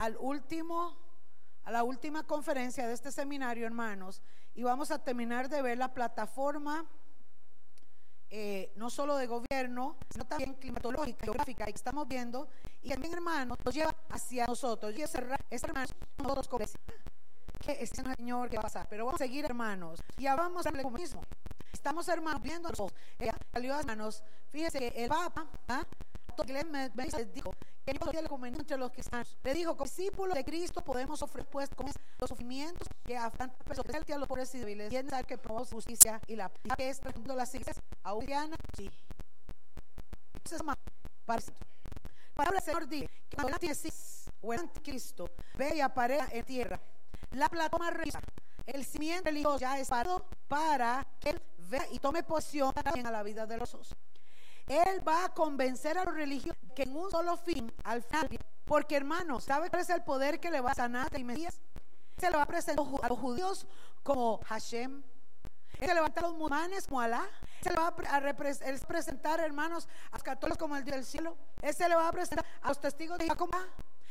al último, a la última conferencia de este seminario, hermanos, y vamos a terminar de ver la plataforma eh, no solo de gobierno, sino también climatológica, geográfica, que estamos viendo, y también, hermanos, nos lleva hacia nosotros. Y cerrar, es, hermanos, nosotros como que es el Señor que va a pasar, pero vamos a seguir, hermanos, y vamos a lo mismo. Estamos, hermanos, viendo a los salió hermanos, fíjense que el Papa, ¿ah? Me, me dijo que yo le convenía entre los cristianos. Le dijo, como discípulos de Cristo podemos ofrecer pues con los sufrimientos que a tantas personas, a los pobres y débiles, y en que promovemos justicia y la paz, que es de las iglesias auriana, sí. Entonces, parece. Palabra del Señor dice que cuando el anticristo o el anticristo ve y aparezca en tierra, la plataforma religiosa, el cimiento religioso ya es parado para que él vea y tome posición también a la vida de los otros. Él va a convencer a los religiosos que en un solo fin, al final, porque hermanos, ¿sabe cuál es el poder que le va a sanar y Mesías? Se le va a presentar a los judíos como Hashem. Él se levanta a los musulmanes como Alá. Se le va a presentar, hermanos, a los católicos como el Dios del cielo. Él se le va a presentar a los testigos de Jacob.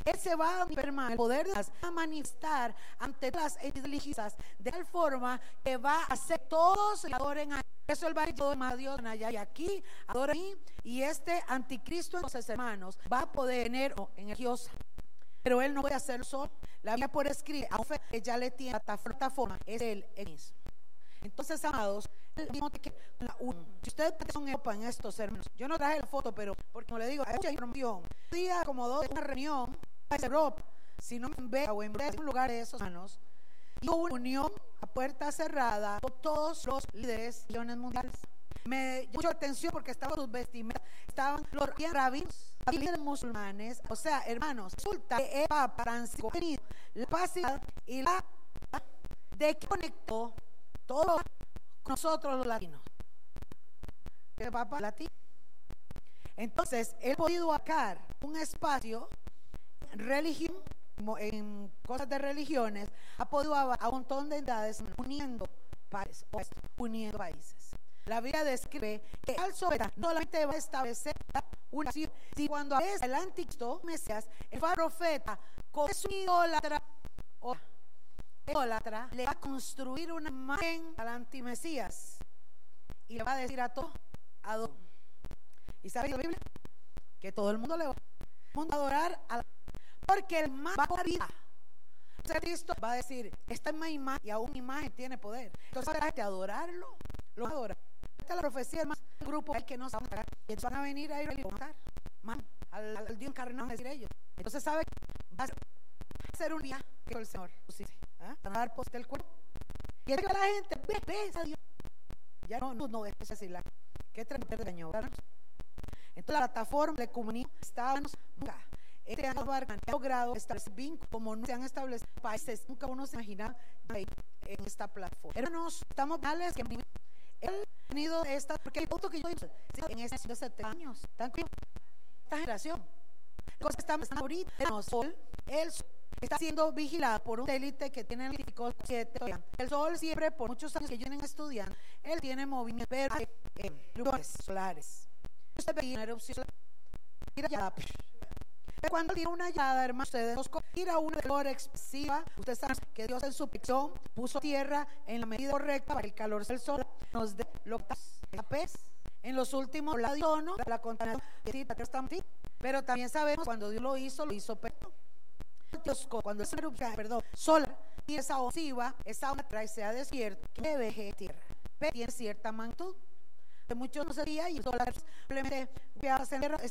Él se va a el poder de a manifestar ante las religiosas de tal forma que va a hacer todos le adoren a eso él va a todo a Dios allá y aquí, adora a mí. Y este anticristo, entonces hermanos, va a poder tener energiosa. Pero él no puede hacerlo solo. La Biblia por escribir, que ya le tiene plataforma, es él mismo. Entonces, amados, si ustedes son en estos hermanos, yo no traje la foto, pero porque como le digo, hay mucha información. Un día como dos, una reunión, si no me ve o en un lugar de esos hermanos, y hubo una unión a puerta cerrada con todos los líderes mundiales. Me llamó mucha atención porque estaban sus vestimentas, estaban los rabinos, líderes musulmanes, o sea, hermanos, resulta que el Papa Francisco la paz y la de que conectó todos nosotros los latinos. El Papa latino. Entonces, él ha podido sacar un espacio religión en cosas de religiones, ha a, un montón de entidades uniendo países, uniendo países. La Biblia describe que al soberano no solamente va a establecer una nación, si cuando es el anticristo, Mesías, el profeta, con su idólatra, o le va a construir una imagen al antimesías y le va a decir a todo, adoro. ¿Y sabe la Biblia? Que todo el mundo le va a adorar a la porque el más vida. Entonces Cristo va a decir, esta es mi imagen y aún mi imagen tiene poder. Entonces la gente adorarlo, lo adora. Esta es la profecía, más el grupo que no sabe y van a venir a ir a matar man, al, al, Dios encarnado, a decir ellos. Entonces sabe va a ser un día que el Señor sí, ¿eh? van a dar poste el cuerpo. Y es que la gente ve, ve a Dios. Ya no, no, no, es decir, qué tremendo. Entonces la plataforma de comunión estábamos este año han logrado establecer vínculos como no se han establecido países, nunca uno se imagina en esta plataforma. Hermanos, estamos males que él ha tenido esta, porque el voto que yo en estos 70 años, tan esta generación. Cosas que estamos ahorita, el sol está siendo vigilado por un satélite que tiene el 7. El sol siempre, por muchos años que yo vienen estudiando, él tiene movimiento, pero hay eh, solares. Usted ve una erupción solar, cuando tiene una hallada, hermano, ustedes nos tira una calor expresiva. Ustedes saben que Dios en su ficción puso tierra en la medida correcta para que el calor del sol nos dé lo que pez. En los últimos la la contaminación, pero también sabemos cuando Dios lo hizo, lo hizo pero cuando es erupción, perdón, solar, y esa ofensiva, esa onda trae sea desierto, que veje tierra, pero tiene cierta magnitud muchos no sabía y simplemente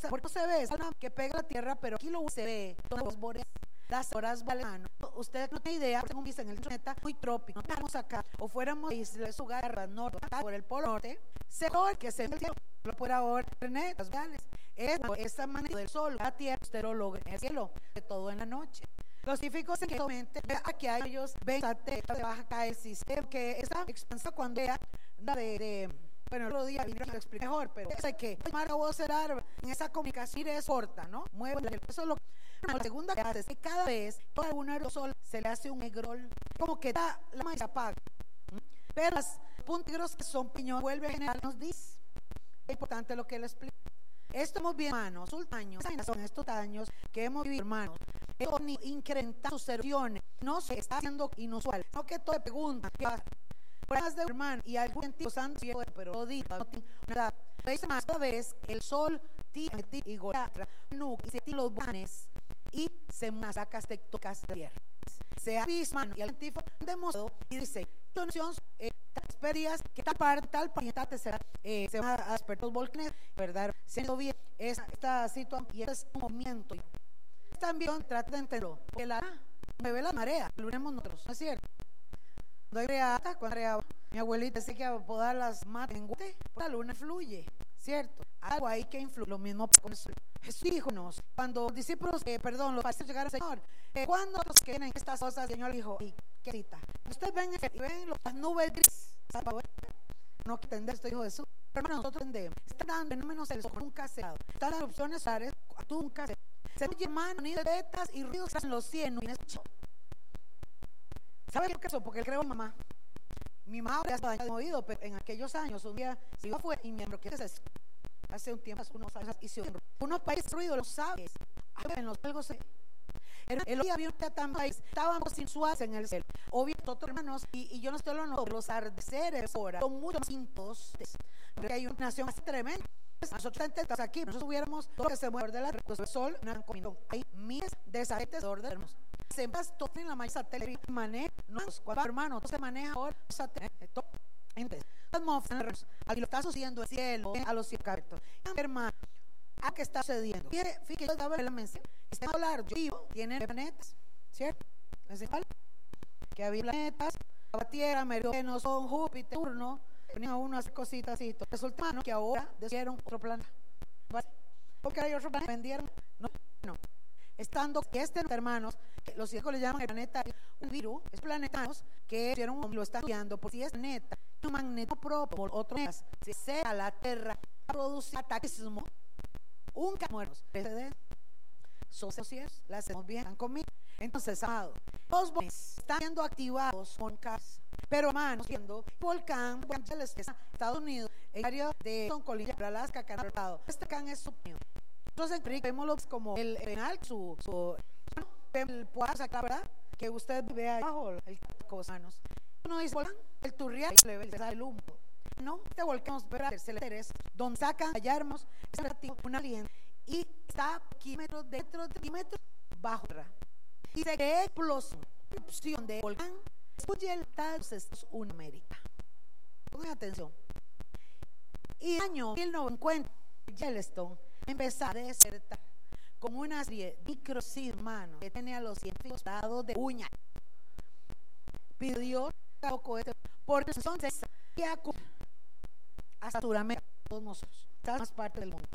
porque se ve, es que pega la tierra, pero aquí lo se ve, los bordes, las horas van Ustedes no tienen idea, según dicen, el planeta muy trópico, estamos acá, o fuéramos a su guerra norte, por el polo norte, se que se ve el cielo, lo puede ahora internet, las gales. Es esa manera del sol, la tierra, usted lo logra en el cielo, de todo en la noche. Los científicos en momento, aquí hay ellos ven que baja caer el sistema, que esa expansión cuando era de, de bueno, el otro día lo expliqué mejor, pero sé que marca voz en esa comunicación es corta, ¿no? Mueve eso es lo la segunda que hace es que cada vez todo algún aerosol se le hace un negrol, como que da la malla apaga. Pero los puntos que son piñón vuelve a generar nos dice. Es importante lo que él explica. Esto hemos visto, hermanos, años, son estos años que hemos vivido, hermanos, ni incrementa sus erupciones. No se está haciendo inusual. No que todo pregunta. Pruebas de hermano y algún científico santo, pero no digo, no tiene nada. más cada vez el sol tiene y golatra, y se los volcanes y se masacas tectónicas de tierra. Se avisman y el científico demostrado y dice, eh, experiencias que tal parte, tal parte se, eh, se van a despertar los volcanes, ¿verdad? Siendo bien esta, esta situación y este movimiento. También trata de entenderlo, porque la mueve la marea, lo unimos nosotros, ¿no es cierto? Cuando hay reata, cuando hay mi abuelita dice que a podar las matas en guate, la luna fluye, ¿cierto? Algo ahí que influye, lo mismo con eso. Jesús dijo, cuando los discípulos, eh, perdón, los pastores llegaron al Señor, eh, cuando los que tienen estas cosas, el Señor dijo, ¿qué cita? Ustedes ven, y ven las nubes grises, no que entender esto, dijo Jesús. Hermano, nosotros entendemos. Están dando fenómenos del nunca se Están dando opciones solares, nunca se Se oye hermano, ni de betas y ruidos en los cielos. ¿Sabe qué es Porque él creó mamá. Mi madre ha dañado oído, pero en aquellos años, un día, si yo fue y miembro, ¿qué es eso? Hace un tiempo, unos años, y si unos países ruido, lo sabes. En los algo se el día había un país, estábamos suaz en el cielo. Obvio, todos hermanos, y, y, yo no estoy hablando de los ardeceres ahora, son muchos cintos, porque hay una nación así tremenda. Nosotros estamos aquí, nosotros hubiéramos todo que se mueve de la pues el sol, no han comido. Hay miles de satélites de orden, hermanos. Se todo en la mayor satélite, maneja, no, cuatro hermanos, todo se maneja ahora, satélite, todo. Entonces, aquí lo está sucediendo el cielo, a los cielos abiertos. Hermano, ¿a qué está sucediendo? Fíjate, yo estaba en la mención. Este hablar, yo vivo, tiene planetas, ¿cierto? Que había planetas, la Tierra, Meridiano, Son, Júpiter, Urno, tenía unas cositas así. Resulta que ahora decidieron otro planeta. Porque hay otro planeta, vendieron, no, no. Estando este hermanos, los científicos le llaman el planeta un virus, es planetanos que lo están estudiando por si es planeta, un magneto propio, otro más, si sea la Tierra, produce ataquismo, un muertos, socios, las hacemos bien, están conmigo. Entonces, amado, los volcanes están siendo activados con casa. Pero, hermanos, viendo volcán, Estados Unidos, el área de Colina, Alaska, Canadá, este can es su en vemos como el penal, su, su el Puaza, ¿verdad? Que usted ve ahí abajo, el cosanos. Uno dice volcán, el turrial, le el humo. No, este volcán, es donde sacan, hallarmos, es un aliento y está kilómetros dentro de kilómetros bajo tierra. Y se cree explosión, erupción de volcán, escuche el Estados Unidos América. Pongan atención. Y el año 1950, Yellowstone empezó a desertar con una serie de que tenía los científicos dados de uña. Pidió este, porque entonces hasta Sudamérica, todos nosotros, más parte del mundo.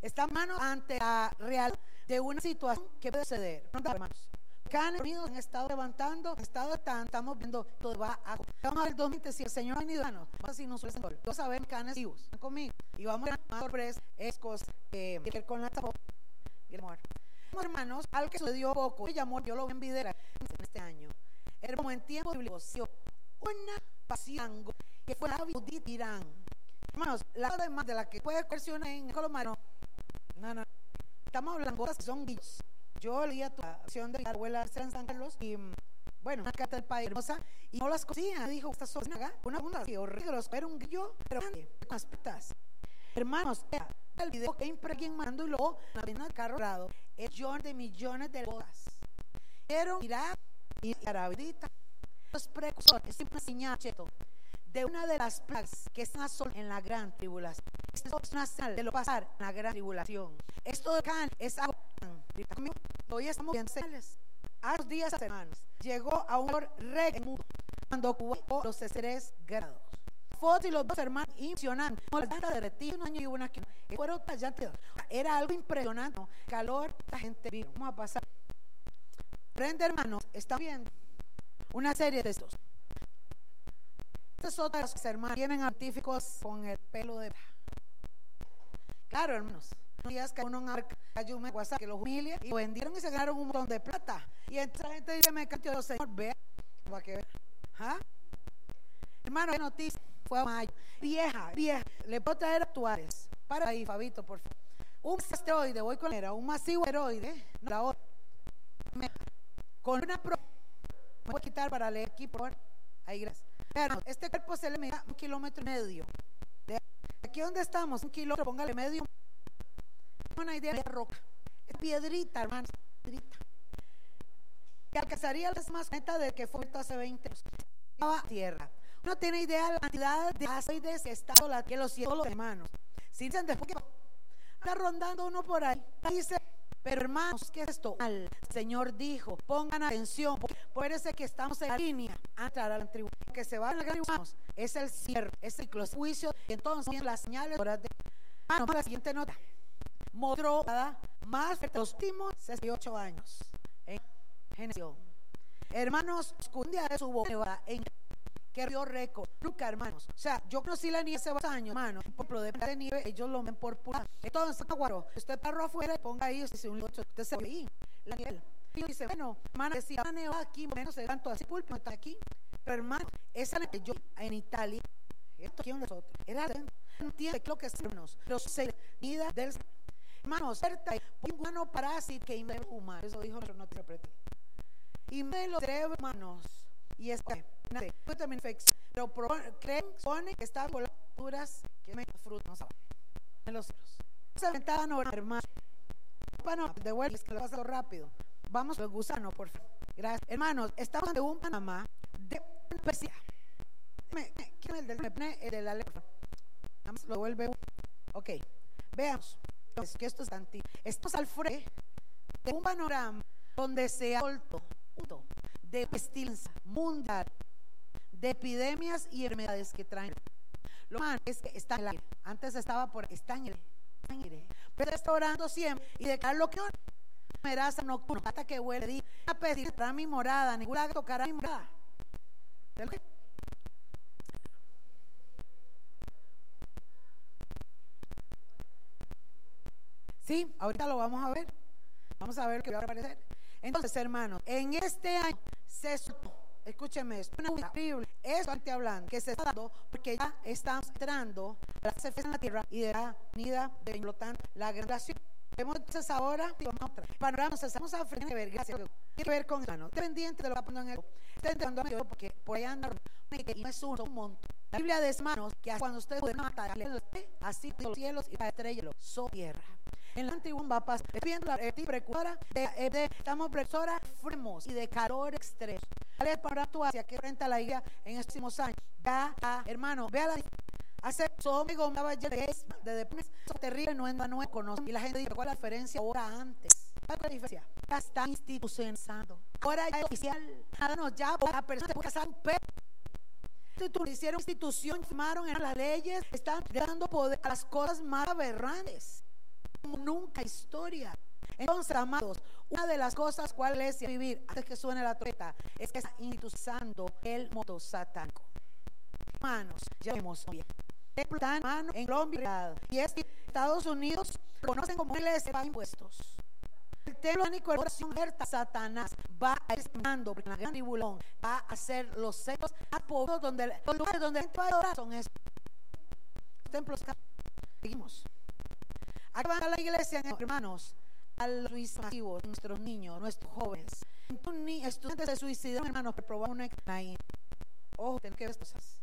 Estamos ante la real de una situación que puede suceder. hermanos. Canes Unidos han estado levantando, han estado tan, estamos viendo todo va a. Vamos a ver 2000 si el Señor ha venido a vamos a si nos Vamos a ver canes vivos, están conmigo. Y vamos a ver más sorpresa, es cosa eh, con la y el amor. Hermanos, algo que sucedió poco, me llamó, yo lo vi en video en este año. Hermano, en tiempo de una pasión que fue la de Irán. Hermanos, la demás de la que puede cuestionar en Colomano no, no. Estamos hablando de cosas que son guillos. Yo leía tu acción de mi abuela en San Carlos y, mm, bueno, una carta del país hermosa y no las cocina. Dijo, esta son una bunda que horrible, era un guillo, pero grande, con aspectas. Hermanos, el video que impreguen mando y luego la pena del carro grado es millones de millones de bodas. Pero Irak y Arabita, los precursores, es una señal, cheto, de una de las plagas que están en la gran tribulación. Esto es señal de lo pasar en la gran tribulación. Esto de Can es algo. Hoy estamos señales. A los días, hermanos, llegó a un mundo cuando ocupó los tres grados. Fotos y los dos hermanos impresionantes. Un año y una que fueron Era algo impresionante. Calor, la gente viva. Vamos a pasar. Prende, hermanos, está viendo una serie de estos. Estas otras hermanos tienen artíficos con el pelo de Claro, hermanos. Días que uno en arca, que los humilia y vendieron y se ganaron un montón de plata. Y la gente dice, me canto Señor, vea, va que ver. ¿Ah? Hermano, qué noticia. Fue a mayo. Vieja, vieja. Le puedo traer actuales. Para ahí, Fabito, por favor. Un asteroide, voy con era un masivo asteroide. La otra. con una pro me voy a quitar para leer aquí, por favor. Ahí, gracias. Este cuerpo se le mide un kilómetro y medio. Aquí donde estamos, un kilómetro, póngale medio. Una idea de roca. Es piedrita, hermanos, piedrita. Que alcanzaría la más meta de que fue hace 20 años. Tierra. Uno tiene idea de la cantidad de asteroides que está la que los cielos, hermanos. Si dicen después que está rondando uno por ahí, dice pero hermanos, ¿qué es esto? El Señor dijo, pongan atención, ese que estamos en la línea a entrar a la tribu. Que se va a la hermanos, es el cierre, es el juicio. Y entonces las señales de... Hermanos, la siguiente nota. Mostró más de los últimos 68 años. En generación. Hermanos, un día de su boca en que río récord. Nunca, hermanos. O sea, yo conocí la nieve hace dos años, hermano. Por ejemplo, de nieve, ellos lo ven por pura. Entonces, aguaro, usted paró afuera y ponga ahí, usted, usted se ve ahí, la nieve. Y dice, bueno, hermano, si la neva aquí, menos se tanto así, pulpo, está aquí. Pero, hermano, esa nieve, yo en Italia, esto aquí nosotros, era no entiende lo que es hermanos, los seis vida del hermano, certa, un guano parásito que me humano, eso dijo, no te interprete. Y me lo treve, hermanos, y es que también infección, pero creen, supone que está por las duras que me frutos no saben. En los cielos. Se aventaban hermano. Bueno, de vuelta, es que lo paso rápido. Vamos al gusano, por favor. Gracias. Hermanos, estamos de un Panamá de especial. ¿Quién es el del el de la letra? Lo vuelve. Ok, veamos. Que esto es antiguo. Estamos al frente de un panorama donde se ha vuelto de pestilencia mundial de epidemias y enfermedades que traen. Lo más es que está en el aire. Antes estaba por, está en el aire. Pero está orando siempre y de lo que meraza nocturna, hasta que huele, di, a pedir para mi morada, ninguna tocará mi morada. Sí, ahorita lo vamos a ver. Vamos a ver qué va a aparecer. Entonces, hermanos, en este año se escúcheme esto, una Biblia, es estoy hablando, que se está dando porque ya estamos entrando a la fe en la tierra y de la venida de la gran nación. Vemos entonces ahora, vamos otra. Panorama, nos estamos a frente de ver, gracias. Tiene que ver con el dependiente de lo que va en el. Está entendiendo porque por ahí anda que no es un montón. La Biblia de manos que cuando ustedes pueden matar, así los cielos y la estrella, so tierra. En la antigua va viendo la precursora de, de, estamos precursora fremos y de calor extremo para tu hacia que frente a la iglesia en estos últimos años. Ya, hermano, vea la Hace amigo me de de terrible no es no conoce y la gente dice cuál la diferencia ahora antes. ¿Cuál es la diferencia? Ya está institucionalizado. Ahora ya es oficial. Ya la persona puede casar un. Hicieron institución, firmaron en las leyes, están dando poder a las cosas más aberrantes. Como nunca historia. Entonces, amados, una de las cosas cuales es vivir antes que suene la trompeta es que está instituzando el modo satánico. Hermanos, ya vemos bien. mano en Colombia y es que Estados Unidos conocen como les de impuestos. El templo único de Satanás va a ir porque la gran tribulón va a hacer los centros a pobres donde los lugares donde la gente son estos templos. Seguimos. Aquí van a la iglesia, hermanos a los masivos, nuestros niños, nuestros jóvenes. Estudiantes se suicidan, hermanos, por probar una examen. Ojo, tienen que ver cosas.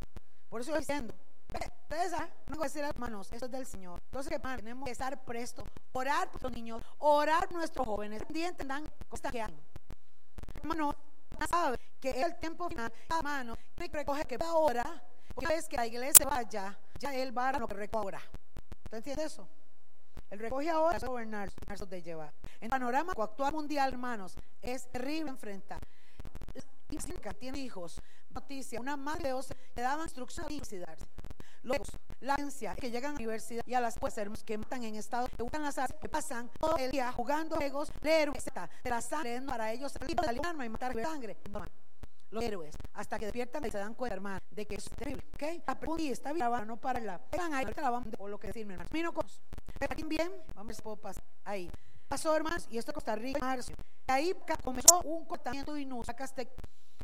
Por eso estoy diciendo, ustedes saben, no voy a decir, hermanos, esto es del Señor. Entonces, hermanos, tenemos que estar prestos, orar por los niños, orar por nuestros jóvenes. Un día entendan cosas que hay. Hermano, sabe que el tiempo final, hermano, tiene que recoger que ahora, porque es que la iglesia vaya, ya él va a lo que recobra. ¿Usted entiende eso? El recoge ahora es gobernar de llevar. En el panorama actual mundial, hermanos, es terrible enfrentar. La tiene hijos, noticia, una madre de 12 le daba instrucción a suicidarse. Luego, la agencia que llegan a la universidad y a las hermanos que matan en estado, que buscan las armas, que pasan todo el día jugando juegos, leer, etc. De la sangre para ellos salir de arma y matar sangre. Los héroes, hasta que despiertan y se dan cuenta, hermano, de que es terrible. ¿Ok? La pregunta está bien, no para la. Pegan ahí, la a lo que decirme, hermano. Mino con aquí bien, vamos a pasar. Ahí. Pasó, hermanos, y esto es Costa Rica, marzo. Ahí comenzó un cortamiento inusacastec.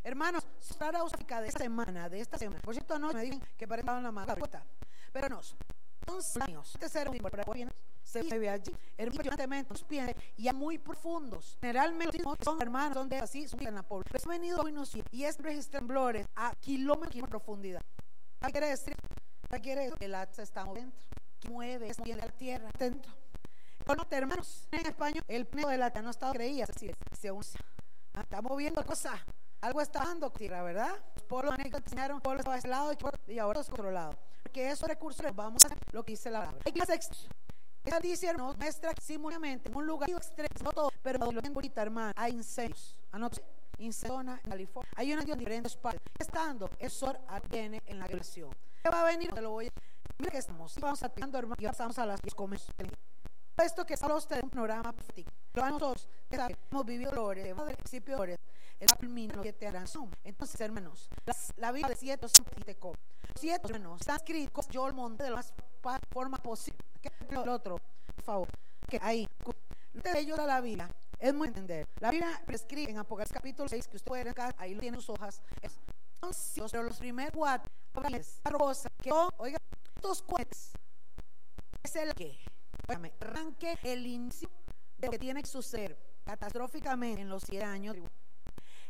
Hermanos, para África de esta semana, de esta semana. Por cierto, no me dicen que parece en la madrugada. Pero no, son años. Este cero, para viene se vive allí. Hermanos, nos piensen y a muy profundos. Generalmente son hermanos, son de así, son en la pobreza. Han venido hoy y es temblores a kilómetros de profundidad. ¿Qué quiere decir? ¿Qué quiere decir? El se está moviendo, que mueve, es la tierra dentro. Bueno, hermanos, en español, el pneo de la tierra no estaba creía, así se usa. Ah, está moviendo cosas. Algo está dando tierra, ¿verdad? Los pueblos enseñaron, pueblos estaba ese lado y ahora es otro lado. Porque esos recursos vamos a hacer lo que dice la palabra. Hay que esta dice, nos muestra simultáneamente en un lugar extremo, todo, pero lo que ahorita, hermano, hay incendios. Anote, incendios en California. Hay una en diferentes partes. Estando, el sol viene en la relación. ¿Qué va a venir? Te lo voy a que estamos. Vamos a hermano, y pasamos a las comienzos. Esto que solo usted un programa profético. Lo nosotros hemos vivido dolores, hemos principio dolores, el culmina que te harán. Entonces, hermanos, la vida de siete siete Siete hermanos están escritos yo el monte de la más forma posible. El otro, por favor, que ahí, de ellos de la Biblia, es muy entender. La Biblia prescribe en Apocalipsis capítulo 6, que usted puede ver ahí lo tiene sus hojas. Son pero los primeros cuatro, rosa, que oiga, estos cuatro es el que arranque el inicio de lo que tiene que suceder catastróficamente en los siete años.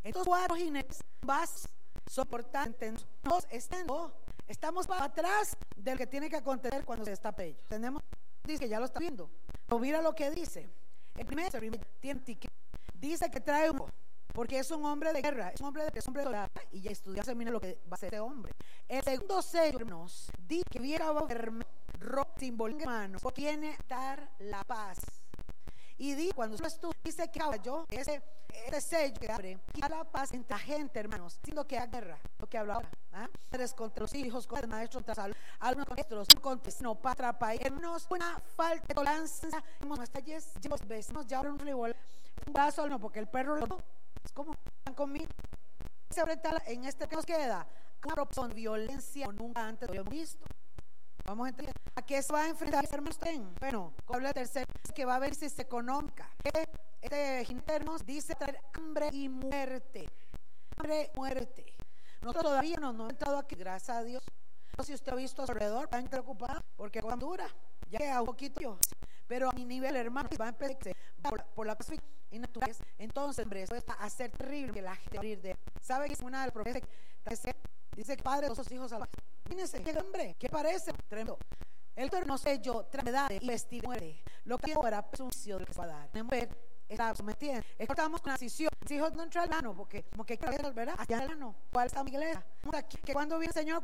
Estos cuatro jinetes vas soportando, estando, estamos para atrás del que tiene que acontecer cuando se está pello. Tenemos, dice que ya lo está viendo. Pero mira lo que dice. El primer tiene dice que trae un porque es un hombre de guerra, es un hombre de, es un hombre de guerra, y ya estudiaste, mira lo que va a ser este hombre. El segundo sello, hermanos, dice que viene a simbólica hermanos, tiene dar la paz. Y di, cuando tú dice que yo, ese, ese sello que abre, y la paz entre la gente, hermanos, siendo que hay guerra, lo que hablo ahora, ¿ah? contra los hijos, contra el maestro, contra salud, algunos contra los contra no para país, hermanos, una falta de tolerancia, hemos hasta llevamos vecinos, ya un rival, un vaso, no, porque el perro lo, es como, están conmigo, en este que nos queda, una opción violencia nunca antes lo habíamos visto. Vamos a entender. ¿A qué se va a enfrentar hermanos? Bueno, habla tercero, que va a haber crisis económica. Este internos dice traer hambre y muerte. Hambre y muerte. Nosotros todavía no, no hemos entrado aquí, gracias a Dios. No sé si usted ha visto a su alrededor, están preocupados porque cuando dura, ya queda un poquito. Pero a mi nivel, hermano, va a empezar por la y naturaleza. Entonces, hombre, eso va a ser terrible que la gente abrir de. ¿Sabe que es una de las promesas que dice que padre de sus hijos salvajes? Imagínense, qué hombre, ¿qué parece? Tremendo. El no sé yo, edad y vestir muere. Lo que ahora es un juicio que se va a dar. Está sometida. Estamos con la decisión. Si hijos no entra al ano, porque como que quiero ¿verdad? Allá el ano. ¿Cuál está mi iglesia? Que cuando viene el Señor